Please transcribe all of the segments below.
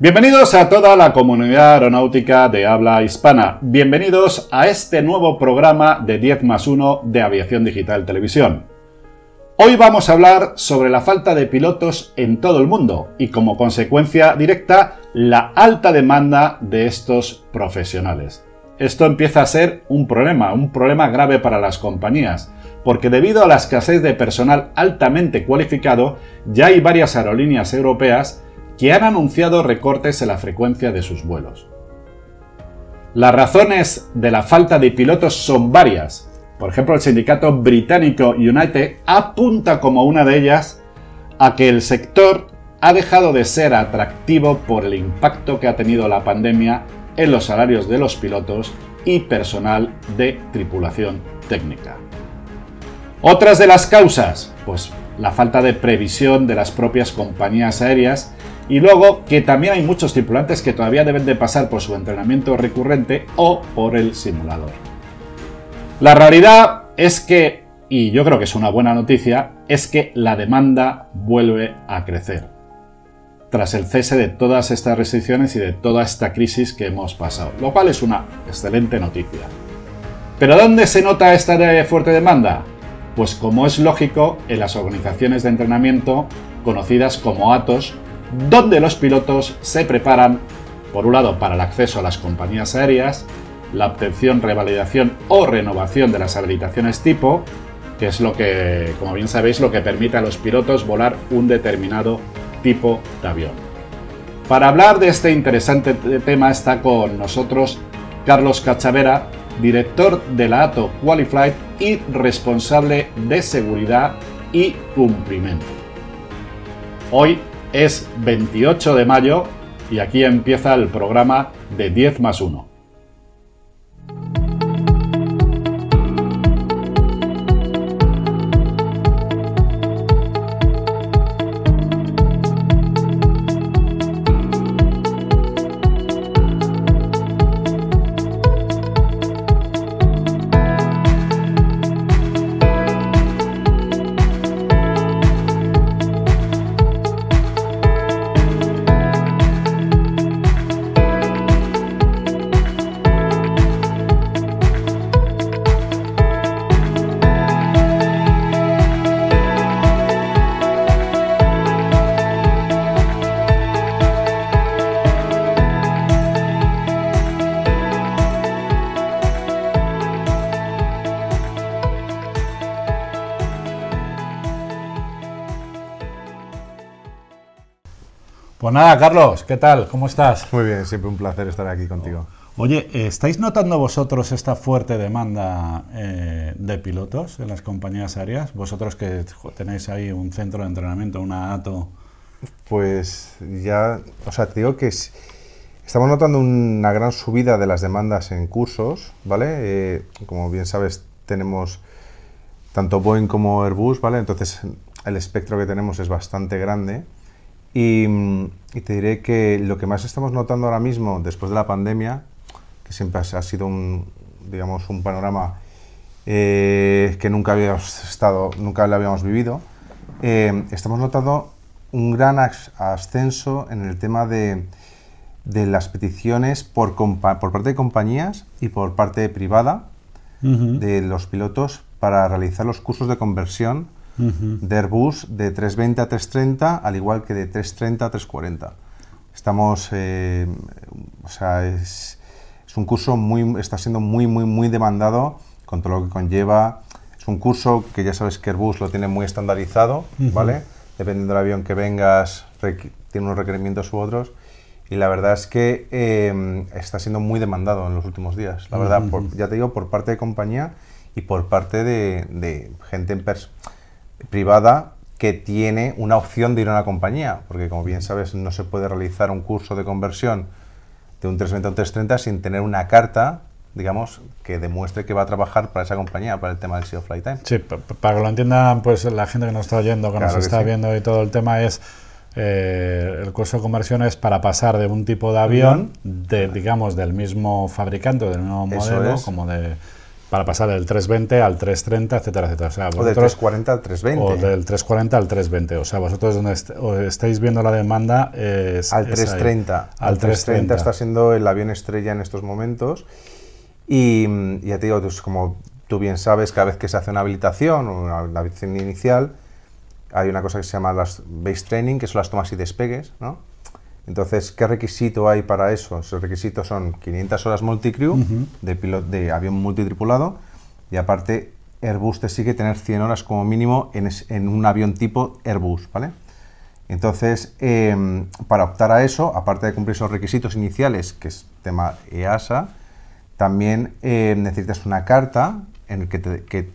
Bienvenidos a toda la comunidad aeronáutica de habla hispana. Bienvenidos a este nuevo programa de 10 más 1 de Aviación Digital Televisión. Hoy vamos a hablar sobre la falta de pilotos en todo el mundo y como consecuencia directa la alta demanda de estos profesionales. Esto empieza a ser un problema, un problema grave para las compañías, porque debido a la escasez de personal altamente cualificado, ya hay varias aerolíneas europeas que han anunciado recortes en la frecuencia de sus vuelos. Las razones de la falta de pilotos son varias. Por ejemplo, el sindicato británico United apunta como una de ellas a que el sector ha dejado de ser atractivo por el impacto que ha tenido la pandemia en los salarios de los pilotos y personal de tripulación técnica. Otras de las causas, pues la falta de previsión de las propias compañías aéreas y luego que también hay muchos tripulantes que todavía deben de pasar por su entrenamiento recurrente o por el simulador. La realidad es que, y yo creo que es una buena noticia, es que la demanda vuelve a crecer tras el cese de todas estas restricciones y de toda esta crisis que hemos pasado, lo cual es una excelente noticia. ¿Pero dónde se nota esta fuerte demanda? Pues como es lógico, en las organizaciones de entrenamiento conocidas como ATOS donde los pilotos se preparan, por un lado, para el acceso a las compañías aéreas, la obtención, revalidación o renovación de las habilitaciones tipo, que es lo que, como bien sabéis, lo que permite a los pilotos volar un determinado tipo de avión. Para hablar de este interesante tema está con nosotros Carlos Cachavera, director de la ATO Qualiflight y responsable de seguridad y cumplimiento. Hoy es 28 de mayo y aquí empieza el programa de 10 más 1. Nada, Carlos, ¿qué tal? ¿Cómo estás? Muy bien, siempre un placer estar aquí contigo. Oye, ¿estáis notando vosotros esta fuerte demanda eh, de pilotos en las compañías aéreas? Vosotros que tenéis ahí un centro de entrenamiento, una ATO. Pues ya, o sea, te digo que estamos notando una gran subida de las demandas en cursos, ¿vale? Eh, como bien sabes, tenemos tanto Boeing como Airbus, ¿vale? Entonces el espectro que tenemos es bastante grande. Y, te diré que lo que más estamos notando ahora mismo, después de la pandemia, que siempre ha sido un, digamos, un panorama eh, que nunca habíamos estado, nunca lo habíamos vivido, eh, estamos notando un gran ascenso en el tema de, de las peticiones por, por, parte de compañías y por parte privada de los pilotos para realizar los cursos de conversión de Airbus de 320 a 330, al igual que de 330 a 340. Estamos, eh, o sea, es, es, un curso muy, está siendo muy, muy, muy demandado con todo lo que conlleva. Es un curso que ya sabes que Airbus lo tiene muy estandarizado, ¿vale? Dependiendo del avión que vengas, tiene unos requerimientos u otros. Y la verdad es que eh, está siendo muy demandado en los últimos días. La verdad, ya te digo, por parte de compañía y por parte de, de gente en persona privada que tiene una opción de ir a una compañía, porque como bien sabes no se puede realizar un curso de conversión de un 320 a un 330 sin tener una carta, digamos, que demuestre que va a trabajar para esa compañía, para el tema del SEO Flight Time. Sí, para que lo entiendan pues la gente que nos está oyendo, que nos está viendo y todo el tema es eh, el curso de conversión es para pasar de un tipo de avión, de, digamos, del mismo fabricante, del mismo modelo, como de para pasar del 320 al 330, etcétera, etcétera. O, sea, del 340 al 320. O del 340 al 320. O sea, vosotros donde estáis viendo la demanda es... Al 330. al 330 está siendo el avión estrella en estos momentos. Y, ya te digo, pues, como tú bien sabes, cada vez que se hace una habilitación o una habilitación inicial, hay una cosa que se llama las base training, que son las tomas y despegues, ¿no? Entonces, ¿qué requisito hay para eso? Esos requisitos son 500 horas multicrew de, de avión multitripulado y aparte Airbus te sigue tener 100 horas como mínimo en, un avión tipo Airbus, ¿vale? Entonces, em, para optar a eso, aparte de cumplir esos requisitos iniciales, que es tema EASA, también em, necesitas una carta en el que, te, que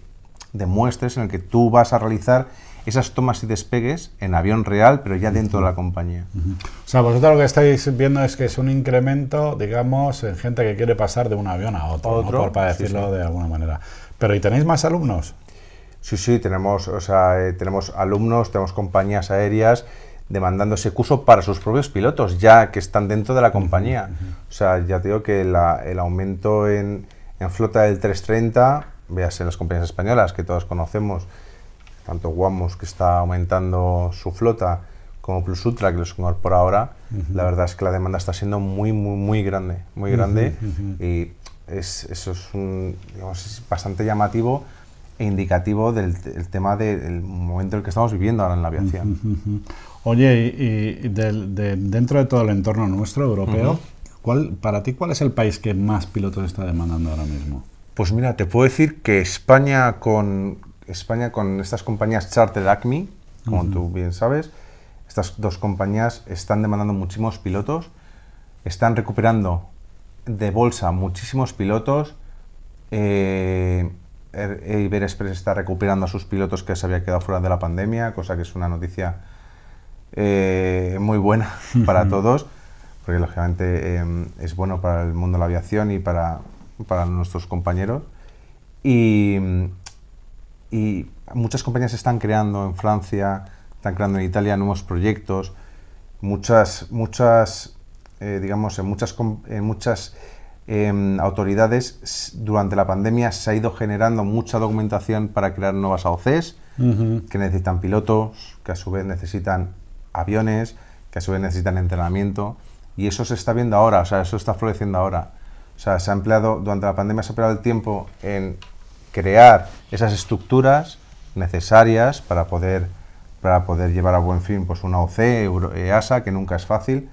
demuestres, en el que tú vas a realizar esas tomas y despegues en avión real, pero ya dentro de la compañía. O sea, vosotros lo que estáis viendo es que es un incremento, digamos, en gente que quiere pasar de un avión a otro, para decirlo de alguna manera. Pero ¿y tenéis más alumnos? Sí, sí, tenemos, o sea, eh, tenemos alumnos, tenemos compañías aéreas demandando ese curso para sus propios pilotos, ya que están dentro de la compañía. O sea, ya te digo que el aumento en, en flota del 330, veas en las compañías españolas que todos conocemos, tanto Guamos, que está aumentando su flota, como Plus Ultra, que los incorpora ahora, la verdad es que la demanda está siendo muy, muy, muy grande, muy grande, y es, eso es, un, digamos, bastante llamativo e indicativo del, tema del momento en el que estamos viviendo ahora en la aviación. Oye, y, dentro de todo el entorno nuestro europeo, ¿cuál, para ti, ¿cuál es el país que más pilotos está demandando ahora mismo? Pues mira, te puedo decir que España con, España con estas compañías Charter Acme, como tú bien sabes, estas dos compañías están demandando muchísimos pilotos, están recuperando de bolsa muchísimos pilotos. Eh, Express está recuperando a sus pilotos que se había quedado fuera de la pandemia, cosa que es una noticia eh, muy buena para todos, porque lógicamente em, es bueno para el mundo de la aviación y para, para nuestros compañeros. Y, y muchas compañías están creando en Francia, están creando en Italia nuevos proyectos, muchas, muchas, eh, digamos, en muchas, en muchas em, autoridades durante la pandemia se ha ido generando mucha documentación para crear nuevas AOCs que necesitan pilotos, que a su vez necesitan aviones, que a su vez necesitan entrenamiento y eso se está viendo ahora, o sea, eso está floreciendo ahora. O sea, se ha empleado, durante la pandemia se ha empleado el tiempo en crear esas estructuras necesarias para poder, para poder llevar a buen fin pues, una OC, EASA, que nunca es fácil,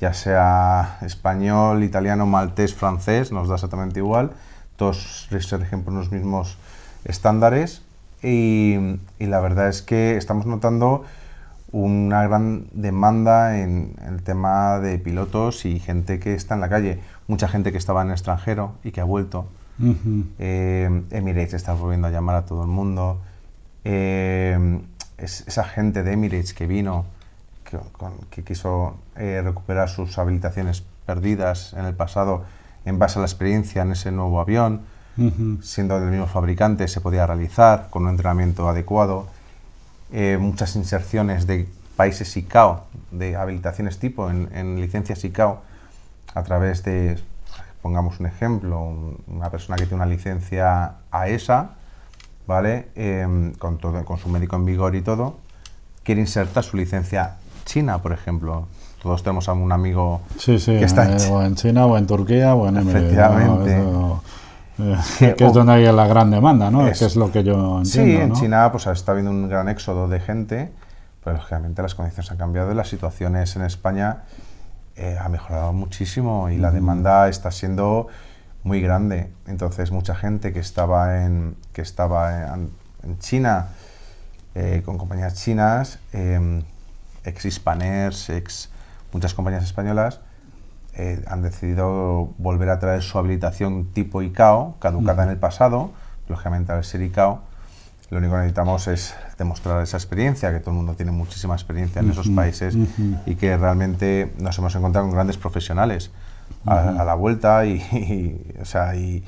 ya sea español, italiano, maltés, francés, nos da exactamente igual, todos rigen por los mismos estándares. Y, y, la verdad es que estamos notando una gran demanda en el tema de pilotos y gente que está en la calle, mucha gente que estaba en el extranjero y que ha vuelto eh, Emirates está volviendo a llamar a todo el mundo. Eh, esa gente de Emirates que vino, que, quiso eh, recuperar sus habilitaciones perdidas en el pasado en base a la experiencia en ese nuevo avión, siendo del mismo fabricante, se podía realizar con un entrenamiento adecuado. muchas inserciones de países ICAO, de habilitaciones tipo en, en licencias ICAO, a través de pongamos un ejemplo, una persona que tiene una licencia AESA, ¿vale? Em, con, todo, con su médico en vigor y todo, quiere insertar su licencia china, por ejemplo. Todos tenemos a un amigo que está en, eh, o en China o en Turquía o en Emirates. Efectivamente. Eh, que, es donde hay la gran demanda, ¿no? Es, que es lo que yo entiendo. Sí, en China pues está habiendo un gran éxodo de gente, pero lógicamente las condiciones han cambiado y las situaciones en España eh, ha mejorado muchísimo y la demanda está siendo muy grande. Entonces, mucha gente que estaba en, que estaba en, China, eh, con compañías chinas, em, ex Hispaners, ex muchas compañías españolas, eh, han decidido volver a traer su habilitación tipo ICAO, caducada en el pasado, lógicamente al ser ICAO, lo único que necesitamos es demostrar esa experiencia, que todo el mundo tiene muchísima experiencia en esos países y que realmente nos hemos encontrado con grandes profesionales a, la vuelta y, o sea, y,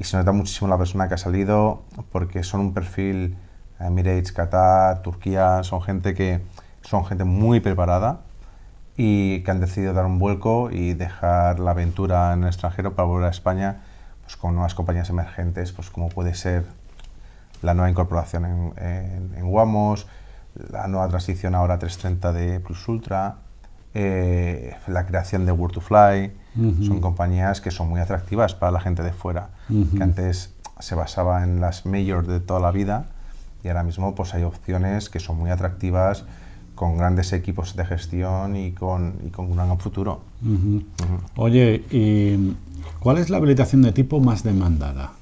se nota muchísimo la persona que ha salido porque son un perfil Emirates, Qatar, Turquía, son gente que son gente muy preparada y que han decidido dar un vuelco y dejar la aventura en el extranjero para volver a España pues, con nuevas compañías emergentes, pues como puede ser la nueva incorporación en, en, en Wamos, la nueva transición ahora a 330 de Plus Ultra, eh, la creación de Word to Fly, son compañías que son muy atractivas para la gente de fuera, que antes se basaba en las majors de toda la vida y ahora mismo pues hay opciones que son muy atractivas con grandes equipos de gestión y con, y con un gran futuro. Oye, ¿y cuál es la habilitación de tipo más demandada?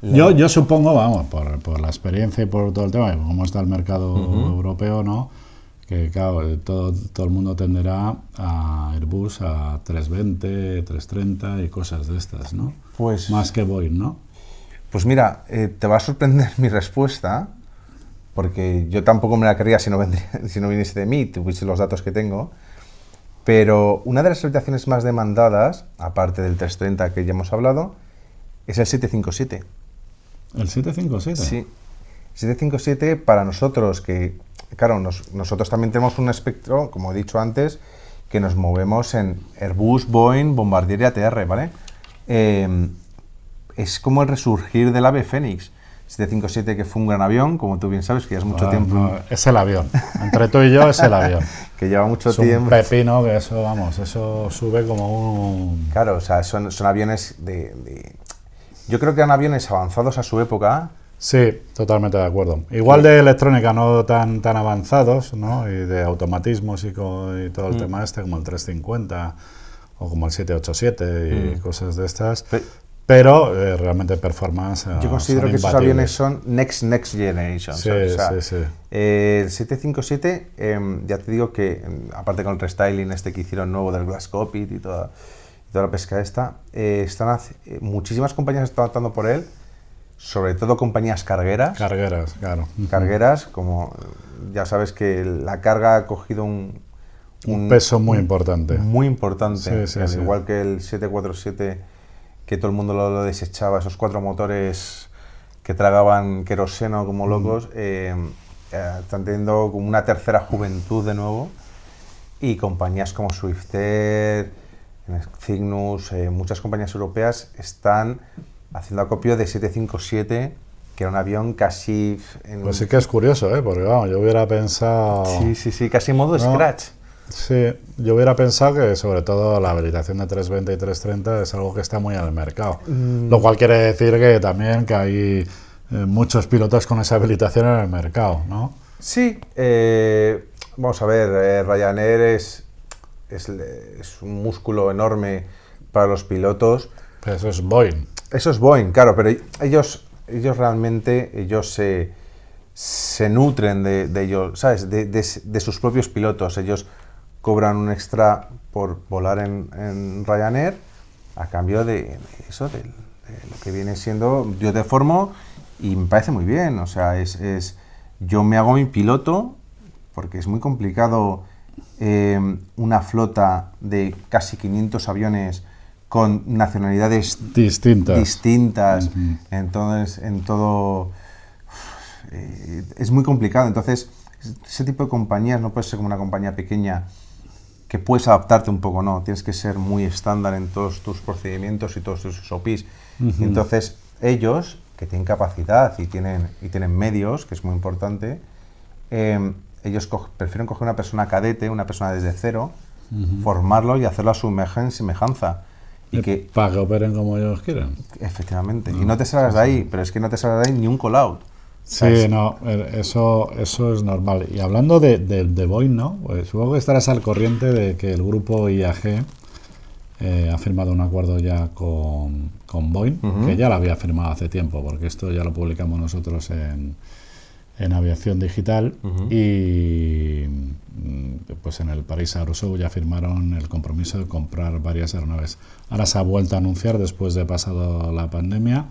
Yo, yo supongo, vamos, por, por, la experiencia y por todo el tema, cómo está el mercado europeo, ¿no? Que claro, todo, todo el mundo tenderá a Airbus a 320, 330 y cosas de estas, ¿no? Pues, Más que Boeing, ¿no? Pues mira, eh, te va a sorprender mi respuesta, porque yo tampoco me la querría si no, vendría, si no viniese de mí, tuviese los datos que tengo. Pero una de las habitaciones más demandadas, aparte del 330 que ya hemos hablado, es el 757. ¿El 757? Sí. 757 para nosotros, que claro, nos, nosotros también tenemos un espectro, como he dicho antes, que nos movemos en Airbus, Boeing, Bombardier y ATR, ¿vale? Eh, es como el resurgir del ave Fénix. 757 que fue un gran avión, como tú bien sabes, que ya es mucho Ah, tiempo. no, es el avión. Entre tú y yo es el avión. Que lleva mucho Es un tiempo. pepino que eso, vamos, eso sube como un... Claro, o sea, son, son aviones de, de- Yo creo que eran aviones avanzados a su época. Sí, totalmente de acuerdo. Igual de electrónica no tan, tan avanzados, ¿no? Y de automatismos y, co- y todo el Mm. tema este, como el 350 o como el 787 y cosas de estas. Pe- Pero eh, realmente performance. ah, Yo considero que esos aviones son next, next generation. Sí, ¿sabes? O sea, sí, sí. eh, el 757, em, ya te digo que, em, aparte con el restyling este que hicieron nuevo del Glass Cockpit y toda, toda la pesca esta, eh, están hace- eh, muchísimas compañías están optando por él, sobre todo compañías cargueras. Cargueras, claro. cargueras, como eh, ya sabes que la carga ha cogido un, Un peso muy importante. muy importante, Sí, sí, al sí. igual que el 747 que todo el mundo lo, lo desechaba, esos cuatro motores que tragaban queroseno como locos, eh, están teniendo como una tercera juventud de nuevo y compañías como Swifter, Cygnus, eh, muchas compañías europeas están haciendo acopio de 757, que era un avión casi... En, Pues sí que es curioso, ¿eh? Porque vamos, yo hubiera pensado... sí, sí, sí, casi en modo No. scratch. Sí, yo hubiera pensado que sobre todo la habilitación de 320 y 330 es algo que está muy en el mercado. Mm. Lo cual quiere decir que también que hay eh, muchos pilotos con esa habilitación en el mercado, ¿no? Sí, eh, vamos a ver, eh, Ryanair es, es, es un músculo enorme para los pilotos. Pero eso es Boeing. Eso es Boeing, claro, pero ellos, ellos realmente, ellos se, se nutren de, de ellos, ¿sabes? De, de- de sus propios pilotos. Ellos cobran un extra por volar en, en Ryanair a cambio de, eso, de, de lo que viene siendo. Yo te formo y me parece muy bien, o sea, es, es yo me hago mi piloto porque es muy complicado eh, una flota de casi 500 aviones con nacionalidades Distintas. distintas. Entonces, en todo. eh, es muy complicado. Entonces, ese tipo de compañías no puede ser como una compañía pequeña que puedes adaptarte un poco, no. Tienes que ser muy estándar en todos tus procedimientos y todos tus SOPs. Entonces, ellos, que tienen capacidad y tienen, y tienen medios, que es muy importante, eh, ellos co- prefieren coger una persona cadete, una persona desde cero, formarlo y hacerlo a su imagen semejanza. Y que Para que operen como ellos quieran. Efectivamente. y no te salgas de ahí, pero es que no te salgas de ahí ni un call-out. Sí, no, eso, eso es normal. Y hablando de, de, de Boeing, ¿no? Pues supongo que estarás al corriente de que el grupo IAG eh, ha firmado un acuerdo ya con, con Boeing, que ya lo había firmado hace tiempo, porque esto ya lo publicamos nosotros en, en Aviación Digital. Y mm, pues en el Paris Air Show ya firmaron el compromiso de comprar varias aeronaves. Ahora se ha vuelto a anunciar después de pasado la pandemia.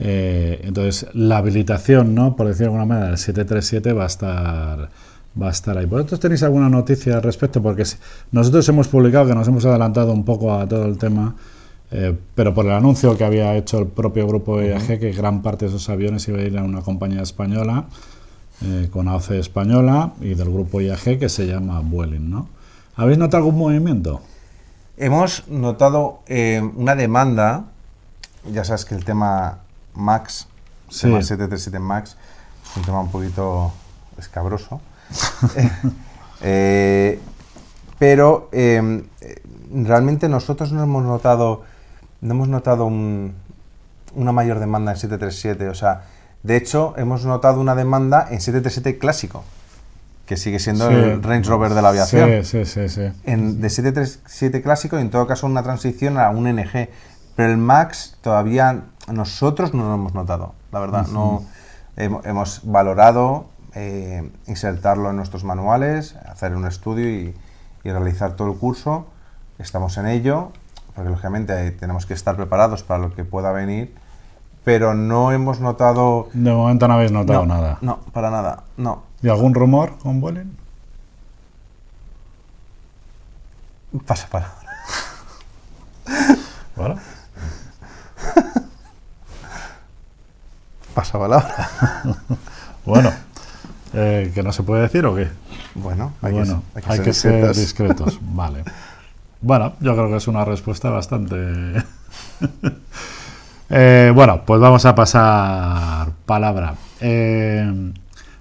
Eh, entonces, la habilitación, ¿no? Por decirlo de alguna manera, del 737 va a estar va a estar ahí. ¿Vosotros tenéis alguna noticia al respecto? Porque nosotros hemos publicado que nos hemos adelantado un poco a todo el tema, eh, pero por el anuncio que había hecho el propio grupo IAG, que gran parte de esos aviones iba a ir a una compañía española, eh, con AOC española, y del grupo IAG que se llama Vueling, ¿no? ¿Habéis notado algún movimiento? Hemos notado eh, una demanda ya sabes que el tema Max, Sí. tema 737 Max, es un tema un poquito escabroso. Pero realmente nosotros no hemos notado, no hemos notado un- una mayor demanda en 737. O sea, de hecho, hemos notado una demanda en 737 clásico, que sigue siendo Sí. el Range Rover de la aviación Sí, sí, sí, sí. en, de 737 clásico y en todo caso una transición a un NG. Pero el Max todavía nosotros no lo hemos notado, la verdad. no hemo- Hemos valorado eh, insertarlo en nuestros manuales, hacer un estudio y, y realizar todo el curso. Estamos en ello, porque lógicamente tenemos que estar preparados para lo que pueda venir, pero no hemos notado... De momento no habéis notado no, nada. No, para nada, no. ¿Y algún rumor con Vueling? Pasa para. Bueno, Pasa palabra. bueno. Eh, ¿Que no se puede decir o qué? Bueno, hay bueno, que, hay que ser discretos. Vale. Bueno, yo creo que es una respuesta bastante... Eh, bueno, pues vamos a pasar palabra. Eh,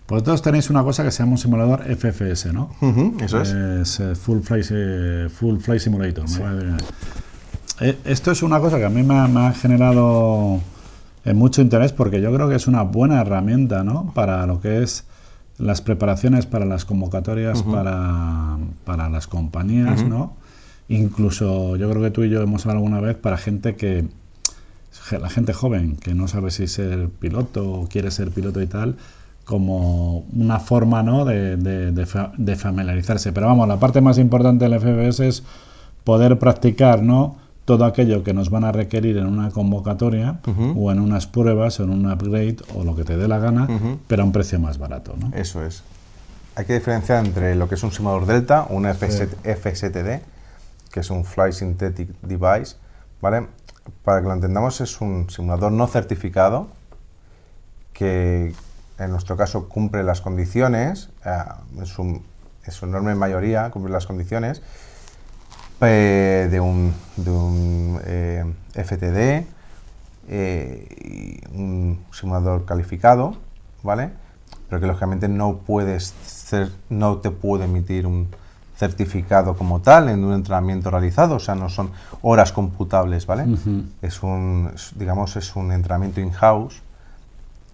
vosotros tenéis una cosa que se llama un simulador FFS, ¿no? Eso es. Es eh, Full Flight, Full Flight Simulator. Eh, esto es una cosa que a mí me ha, me ha generado mucho interés porque yo creo que es una buena herramienta ¿no? para lo que es las preparaciones para las convocatorias para, para las compañías, ¿no? Incluso yo creo que tú y yo hemos hablado alguna vez para gente que la gente joven que no sabe si ser piloto o quiere ser piloto y tal, como una forma ¿no? de, de- de fa- de familiarizarse. Pero vamos, la parte más importante del FBS es poder practicar ¿no? todo aquello que nos van a requerir en una convocatoria o en unas pruebas o en un upgrade o lo que te dé la gana, pero a un precio más barato. ¿no? Eso es. Hay que diferenciar entre lo que es un simulador Delta, un FS FSTD, que es un Fly Synthetic Device, ¿vale? Para que lo entendamos, es un simulador no certificado que en nuestro caso cumple las condiciones, eh, en, su, en su enorme mayoría cumple las condiciones de un, eh, FTD, eh, un simulador calificado, ¿vale? Pero que lógicamente no puedes ser, no te puede emitir un certificado como tal en un entrenamiento realizado, o sea, no son horas computables, ¿vale? Es un, digamos, es un entrenamiento in-house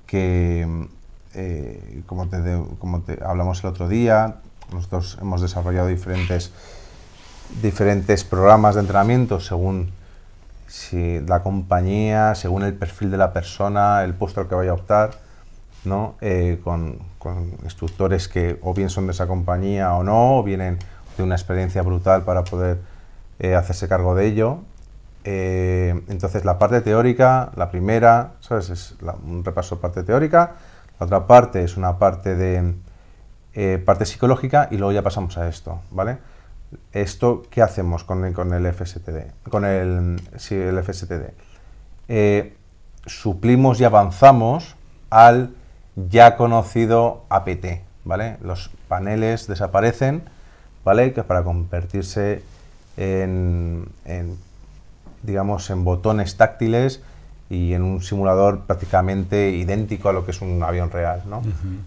que, eh, como, te, de- como te hablamos el otro día, nosotros hemos desarrollado diferentes, diferentes programas de entrenamiento según si la compañía, según el perfil de la persona, el puesto al que vaya a optar, ¿no? Eh, con, instructores que o bien son de esa compañía o no, o vienen de una experiencia brutal para poder eh, hacerse cargo de ello. Eh, entonces la parte teórica, la primera, ¿sabes? Es un repaso de parte teórica, la otra parte es una parte de parte psicológica y luego ya pasamos a esto, ¿vale? Esto, ¿qué hacemos con el, con el FSTD? Con el, el FSTD. Suplimos y avanzamos al ya conocido APT, ¿vale? Los paneles desaparecen, ¿vale? Que para convertirse en, en, digamos, en botones táctiles y en un simulador prácticamente idéntico a lo que es un avión real, ¿no?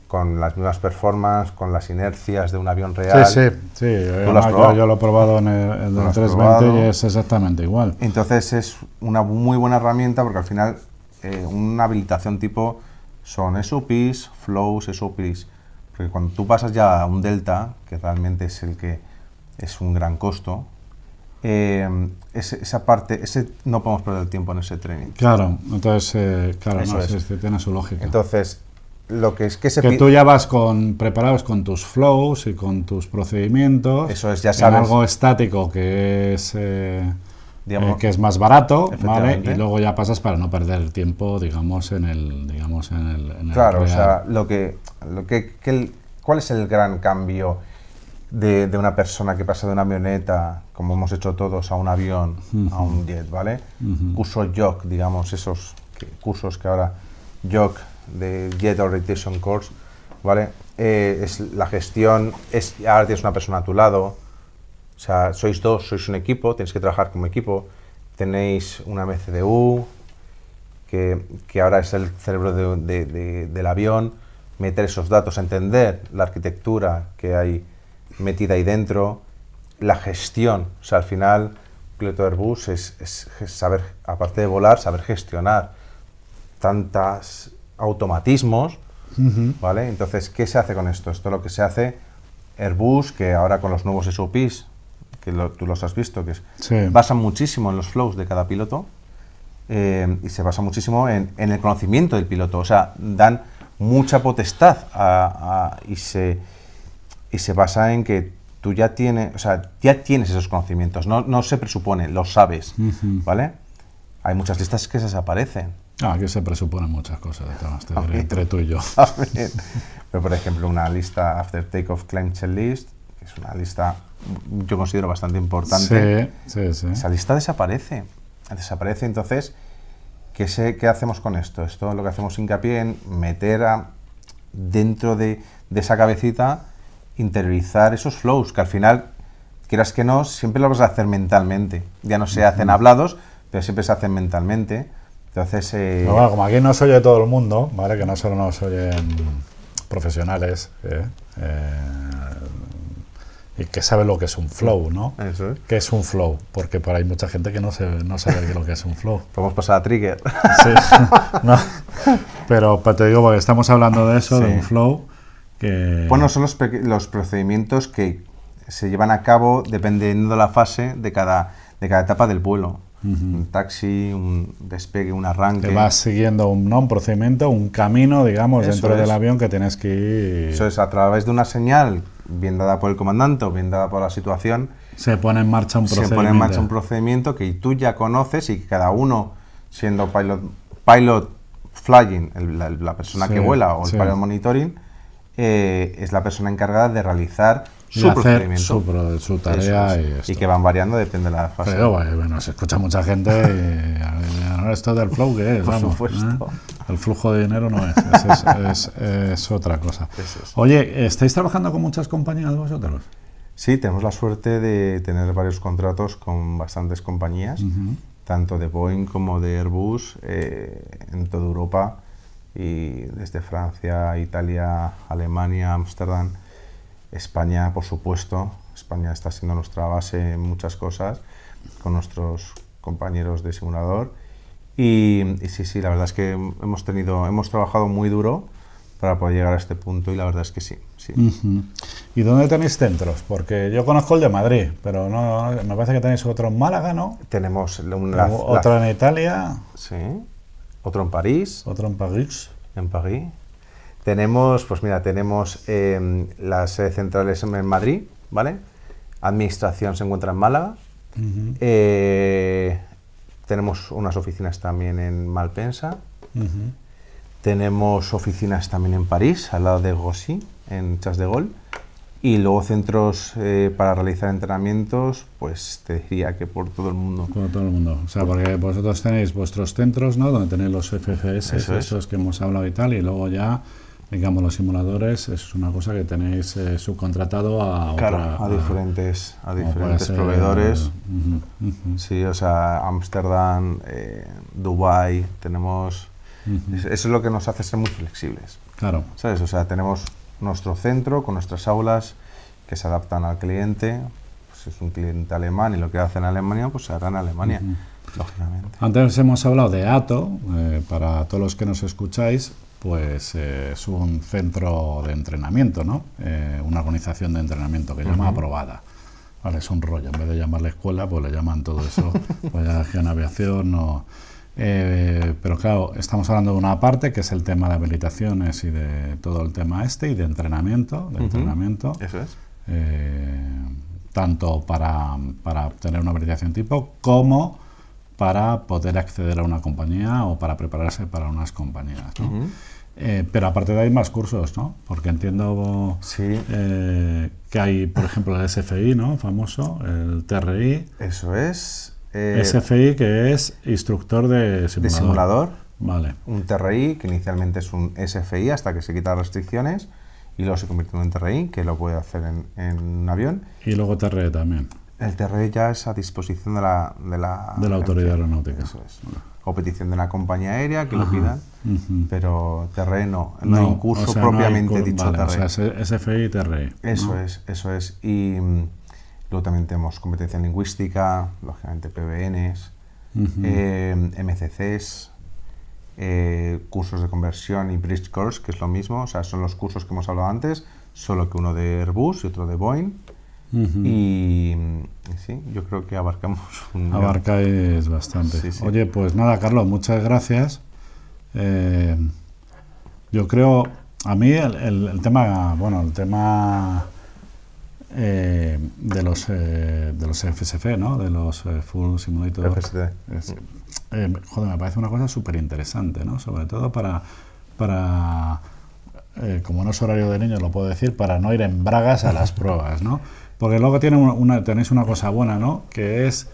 Con las mismas performances, con las inercias de un avión real. Sí, sí, sí. ¿Tú lo has además, yo, lo he probado en el, en ¿Lo el has 320 probado? y es exactamente igual. Entonces es una muy buena herramienta porque al final eh, una habilitación tipo son SOPs, flows, SOPs. Porque cuando tú pasas ya a un delta, que realmente es el que es un gran costo, eh, esa parte, ese no podemos perder el tiempo en ese training. Claro, entonces, eh, claro, Eso no, es. tiene su lógica. Entonces, lo que es que se que tú ya vas con, preparados con tus flows y con tus procedimientos. Eso es, ya en sabes. algo estático que es, eh, Digamos- eh, que es más barato, ¿vale? Y luego ya pasas para no perder tiempo, digamos, en el, digamos, en el, en el Claro, o sea, lo que, lo que, que el- ¿cuál es el gran cambio de, de una persona que pasa de una avioneta, como hemos hecho todos, a un avión, a un jet, ¿vale? Curso JOC, digamos, esos que- cursos que ahora JOC de Jet Orientation Course, ¿vale? Eh, es la gestión, es, ahora tienes una persona a tu lado, o sea, sois dos, sois un equipo, tenéis que trabajar como equipo, tenéis una MCDU, que, que ahora es el cerebro de- de- de- del avión, meter esos datos, entender la arquitectura que hay metida ahí dentro, la gestión. O sea, al final, piloto de Airbus es, es saber, aparte de volar, saber gestionar tantos automatismos, ¿vale? Entonces, ¿qué se hace con esto? Esto es lo que se hace Airbus, que ahora con los nuevos SOPs, que lo- tú los has visto, que es- Sí. basan muchísimo en los flows de cada piloto eh, y se basa muchísimo en, en el conocimiento del piloto. O sea, dan mucha potestad a- a- y, se, y se basa en que tú ya tienes, o sea, ya tienes esos conocimientos, no, no se presupone, los sabes, ¿vale? Hay muchas listas que se desaparecen. Ah, aquí se presuponen muchas cosas te diré, entre tú y yo. Pero, por ejemplo, una lista After Takeoff Climb Checklist, que es una lista, yo considero bastante importante. Sí, sí, sí. Esa lista desaparece. Desaparece, entonces, ¿qué, se- qué hacemos con esto? Esto lo que hacemos hincapié en meter a- dentro de, de esa cabecita, interiorizar esos flows, que al final, quieras que no, siempre lo vas a hacer mentalmente. Ya no se hacen hablados, pero siempre se hacen mentalmente. Entonces, eh, bueno, como aquí no se oye todo el mundo, ¿vale? Que no solo nos oyen profesionales, ¿eh? Eh, y que saben lo que es un flow, ¿no? eso es. ¿Qué es un flow? Porque por ahí hay mucha gente que no, se, no sabe lo que es un flow. Podemos pasar a Trigger. Sí. No. Pero, pero te digo, porque estamos hablando de eso, de Sí. un flow, que... Bueno, son los, los procedimientos que se llevan a cabo dependiendo de la fase de cada, de cada etapa del vuelo. Un taxi, un despegue, un arranque. que vas siguiendo un, ¿no? un procedimiento, un camino, digamos, Eso dentro es. del avión que tienes que ir... Eso es a través de una señal, bien dada por el comandante o bien dada por la situación, Se pone en marcha un se procedimiento. pone en marcha un procedimiento que tú ya conoces y que cada uno, siendo pilot, pilot flying, el- la, la persona que vuela, o el sí. pilot monitoring, eh, es la persona encargada de realizar su hacer procedimiento. su, tarea es. y, que van variando, depende de la fase. Pero bueno, se escucha mucha gente y esto del flow, ¿qué es? Por Vamos, supuesto. ¿eh? El flujo de dinero no es, es, es- es- es otra cosa. Oye, ¿estáis trabajando con muchas compañías vosotros? Sí, tenemos la suerte de tener varios contratos con bastantes compañías, tanto de Boeing como de Airbus, eh, en toda Europa y desde Francia, Italia, Alemania, Ámsterdam, España, por supuesto. España está siendo nuestra base en muchas cosas con nuestros compañeros de simulador. Y, y sí, sí, la verdad es que hemos tenido, hemos trabajado muy duro para poder llegar a este punto y la verdad es que sí, sí. ¿Y dónde tenéis centros? Porque yo conozco el de Madrid, pero no, no- me parece que tenéis otro en Málaga, ¿no? Tenemos un- la- la- otro en Italia, Sí. Otro en París, otro en París. en París. Tenemos, pues mira, tenemos eh, las sedes centrales en Madrid, ¿vale? Administración se encuentra en Málaga. Eh, tenemos unas oficinas también en Malpensa. Tenemos oficinas también en París, al lado de Gossy, en Chas de Gol. Y luego centros eh, para realizar entrenamientos, pues te diría que por todo el mundo. Por todo el mundo. O sea, porque vosotros tenéis vuestros centros, ¿no? Donde tenéis los FFS, Eso es. esos que hemos hablado y tal, y luego ya, digamos, los simuladores, es una cosa que tenéis eh, subcontratado a Claro, otra- a diferentes, a como puede diferentes proveedores. ujú, ujú. Sí, o sea, Ámsterdam, eh, Dubái, tenemos... es- Eso es lo que nos hace ser muy flexibles, Claro. ¿sabes? O sea, tenemos nuestro centro con nuestras aulas que se adaptan al cliente. Pues si es un cliente alemán y lo que hace en Alemania, pues se hará en Alemania, lógicamente. Antes hemos hablado de ATO, eh, para todos los que nos escucháis, pues eh, es un centro de entrenamiento, ¿no? Eh, una organización de entrenamiento que llama Aprobada. Vale, es un rollo, en vez de llamarle escuela, pues le llaman todo eso, pues en aviación. Eh, pero claro, estamos hablando de una parte que es el tema de habilitaciones y de todo el tema este y de entrenamiento, de entrenamiento Eso es. tanto para, para obtener una habilitación tipo como para poder acceder a una compañía o para prepararse para unas compañías. ¿no? Eh, pero aparte de ahí más cursos, ¿no? Porque entiendo Sí. eh, que hay, por ejemplo, el SFI, ¿no? Famoso, el TRI. Eso es. eh, SFI, que es instructor de simulador. de simulador. Vale. un TRI, que inicialmente es un SFI hasta que se quitan restricciones, y luego se convierte en un TRI, que lo puede hacer en, en un avión. Y luego TRE también. El TRE ya es a disposición de la... De la, de la autoridad aeronáutica. Eso es. O petición de la compañía aérea que lo pidan, pero TRE no, no, hay un curso propiamente dicho vale, O sea, SFI y TRE. Eso es, eso es. Y mm, luego también tenemos competencia lingüística, lógicamente PBNs, eh, MCCs, eh, cursos de conversión y bridge course, que es lo mismo, o sea, son los cursos que hemos hablado antes, solo que uno de Airbus y otro de Boeing. Y, sí, yo creo que abarcamos un... Abarcáis bastante. Oye, pues nada, Carlos, muchas gracias. Eh, yo creo, a mí el, tema, bueno, el tema eh, de los de los FSF, ¿no? De los Full Simulator. Eh, joder, me parece una cosa súper interesante, ¿no? Sobre todo para, para eh, como no es horario de niños, lo puedo decir, para no ir en bragas a las pruebas, ¿no? Porque luego tiene una, tenéis una cosa buena, ¿no? Que es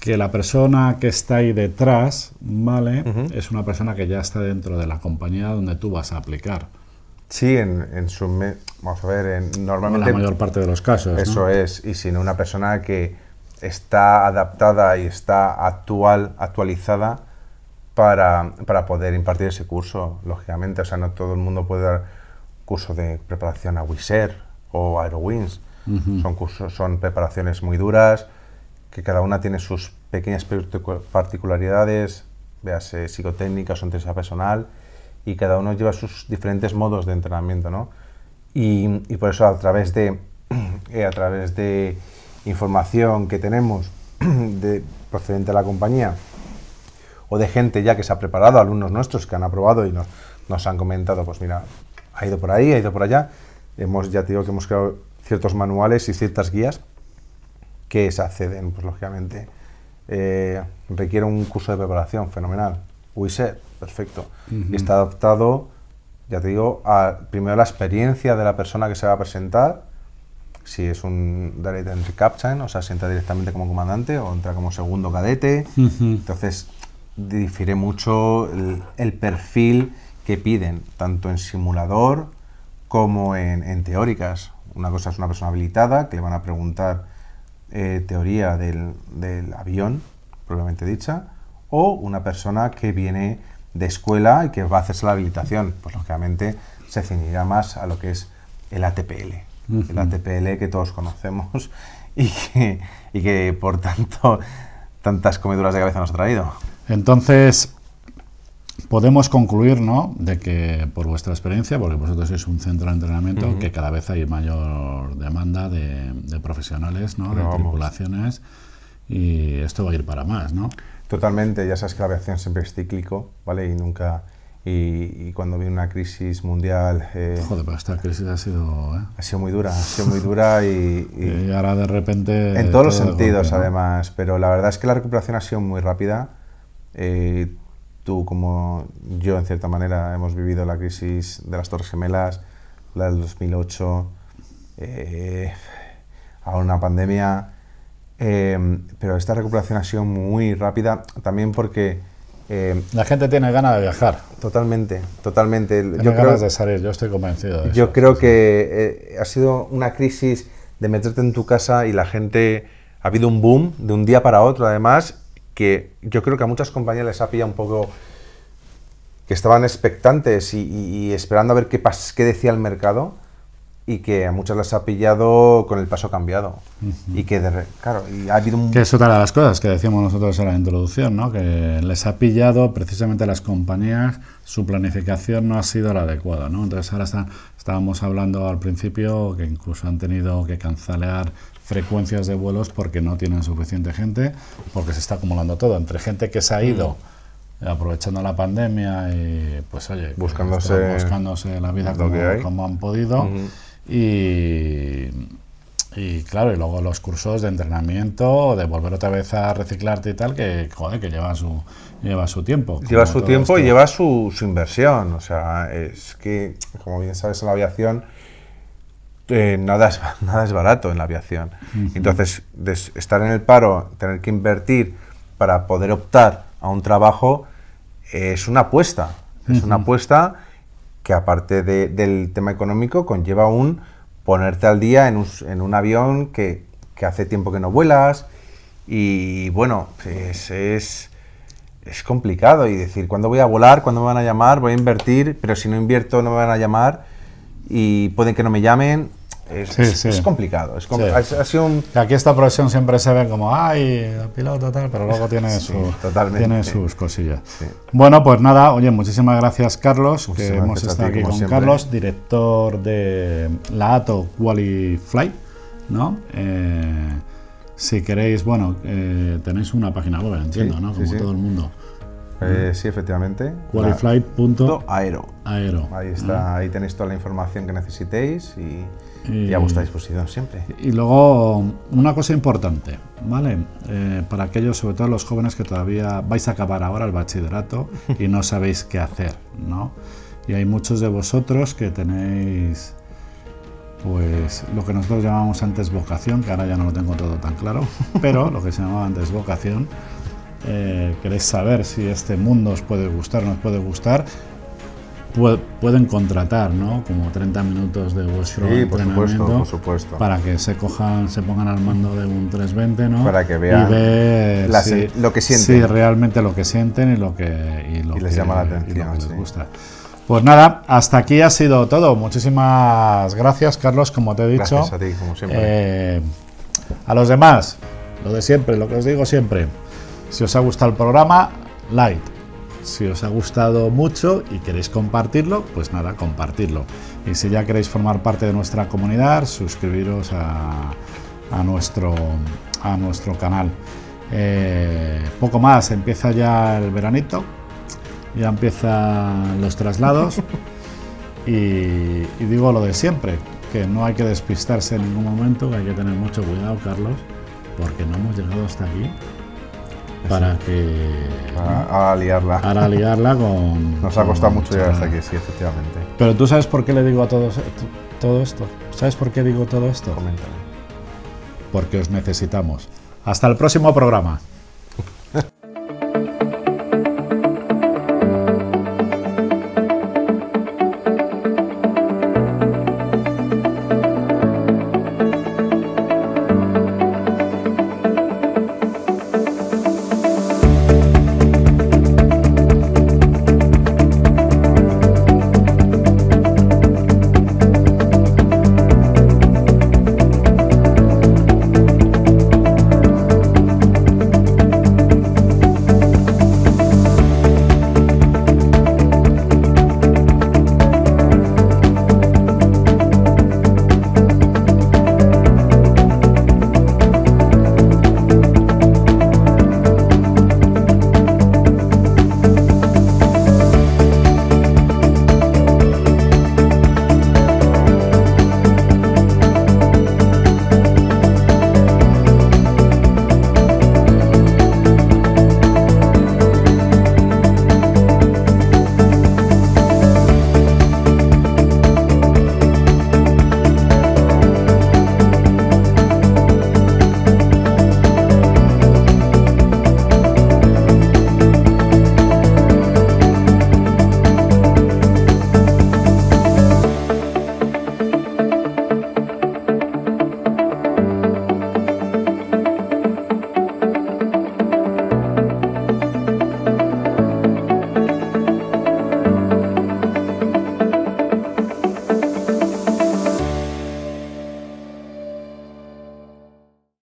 que la persona que está ahí detrás, ¿vale? Es una persona que ya está dentro de la compañía donde tú vas a aplicar. Sí, en, en su... vamos a ver, en, normalmente... En la mayor parte de los casos. Eso es, y si no una persona que está adaptada y está actual, actualizada para, poder impartir ese curso, lógicamente. O sea, no todo el mundo puede dar curso de preparación a WISER o Aerowings. Son cursos, son preparaciones muy duras, que cada una tiene sus pequeñas particularidades, véase psicotécnicas o intensidad personal, y cada uno lleva sus diferentes modos de entrenamiento, ¿no? Y, por eso a través de, a través de información que tenemos de, procedente de la compañía o de gente ya que se ha preparado, alumnos nuestros que han aprobado y nos, nos han comentado, pues mira, ha ido por ahí, ha ido por allá. Hemos, ya te digo que hemos creado ciertos manuales y ciertas guías que se acceden, pues lógicamente. Eh, requiere un curso de preparación fenomenal. WISER, perfecto. Y está adaptado, ya te digo, a primero la experiencia de la persona que se va a presentar, si es un Direct Entry Captain, o sea, se entra directamente como comandante o entra como segundo cadete. Entonces, difiere mucho el, perfil que piden, tanto en simulador como en, teóricas. Una cosa es una persona habilitada, que le van a preguntar eh, teoría del, del avión, propiamente dicha, o una persona que viene de escuela y que va a hacerse la habilitación. Pues lógicamente se ceñirá más a lo que es el ATPL el ATPL que todos conocemos y que, y que por tanto tantas comeduras de cabeza nos ha traído. Entonces, podemos concluir, ¿no?, de que por vuestra experiencia, porque vosotros sois un centro de entrenamiento, que cada vez hay mayor demanda de, profesionales, ¿no?, de tripulaciones, y esto va a ir para más, ¿no? Totalmente, ya sabes que la aviación siempre es cíclico, ¿vale? Y nunca y, cuando viene una crisis mundial... Eh, Joder, pero esta crisis ha sido... ¿eh? Ha sido muy dura, ha sido muy dura y... y, ahora de repente... En todos los sentidos, además, pero la verdad es que la recuperación ha sido muy rápida. Eh, tú, como yo, en cierta manera, hemos vivido la crisis de las Torres Gemelas, la del 2008, eh, ahora una pandemia, pero esta recuperación ha sido muy rápida también porque eh, la gente tiene ganas de viajar. Totalmente, totalmente. Tiene yo ganas de salir, yo estoy convencido de eso. Yo creo que eh, ha sido una crisis de meterte en tu casa y la gente... Ha habido un boom de un día para otro, además, que yo creo que a muchas compañías les ha pillado un poco que estaban expectantes y, esperando a ver qué, qué decía el mercado y que a muchas las ha pillado con el paso cambiado. Y que, claro, y ha habido un... Que es otra de las cosas que decíamos nosotros en la introducción, ¿no? Que les ha pillado precisamente a las compañías, su planificación no ha sido la adecuada, ¿no? Entonces ahora estábamos hablando al principio que incluso han tenido que cancelar frecuencias de vuelos porque no tienen suficiente gente, porque se está acumulando todo, entre gente que se ha ido... aprovechando la pandemia y pues oye buscándose, buscándose la vida como, han podido. Y, y claro, y luego los cursos de entrenamiento, de volver otra vez a reciclarte y tal, que joder, que lleva su, lleva su tiempo. Lleva su tiempo y lleva su, su, inversión. O sea, es que, como bien sabes, en la aviación eh, nada, es, nada es barato en la aviación. Entonces, estar en el paro, tener que invertir para poder optar a un trabajo, es una apuesta. Es una apuesta que aparte del tema económico conlleva un ponerte al día en un, avión que que hace tiempo que no vuelas y bueno, pues es, es complicado y decir, ¿cuándo voy a volar? ¿Cuándo me van a llamar? Voy a invertir, pero si no invierto no me van a llamar y pueden que no me llamen. Es, Sí, es- sí. es complicado. Es com- Sí. ha, ha sido un... Que aquí esta profesión siempre se ve como, ay, el piloto tal, pero luego tiene, su- tiene sus cosillas. Bueno, pues nada, oye, muchísimas gracias Carlos, que hemos estado aquí con siempre. Carlos, director de la ATO Qualify, ¿no? Eh, si queréis, bueno, eh, tenéis una página web, entiendo, ¿no? Como todo el mundo. Eh, sí, efectivamente. Qualify.aero. La- Aero. Ahí está, ahí tenéis toda la información que necesitéis y, Y- y a vuestra disposición siempre. Y luego, una cosa importante, ¿vale? Eh, para aquellos, sobre todo los jóvenes que todavía vais a acabar ahora el bachillerato y no sabéis qué hacer, ¿no? Y hay muchos de vosotros que tenéis, pues, lo que nosotros llamamos antes vocación, que ahora ya no lo tengo todo tan claro, pero lo que se llamaba antes vocación. Eh, queréis saber si este mundo os puede gustar o no os puede gustar, pu- pueden contratar, ¿no? Como 30 minutos de vuestro Sí, por supuesto, entrenamiento por supuesto. para que se cojan, se pongan al mando de un 320, ¿no? Para que vean y si- lo que sienten. Sí, realmente lo que sienten y lo que, y lo Y les que- llama la y lo atención, que les sí. gusta. Pues nada, hasta aquí ha sido todo. Muchísimas gracias, Carlos, como te he dicho. Gracias a ti, como siempre. Eh, a los demás, lo de siempre, lo que os digo siempre. Si os ha gustado el programa, like. Si os ha gustado mucho y queréis compartirlo, pues nada, compartirlo. Y si ya queréis formar parte de nuestra comunidad, suscribiros a, a nuestro, a nuestro canal. Eh, poco más, empieza ya el veranito, ya empiezan los traslados. Y, y digo lo de siempre, que no hay que despistarse en ningún momento, que hay que tener mucho cuidado, Carlos, porque no hemos llegado hasta aquí para que a, a liarla. para liarla con... Nos ha costado mucho llegar hasta aquí, sí, efectivamente. Pero tú sabes por qué le digo a todos todo esto. ¿Sabes por qué digo todo esto? Coméntame. Porque os necesitamos. Hasta el próximo programa.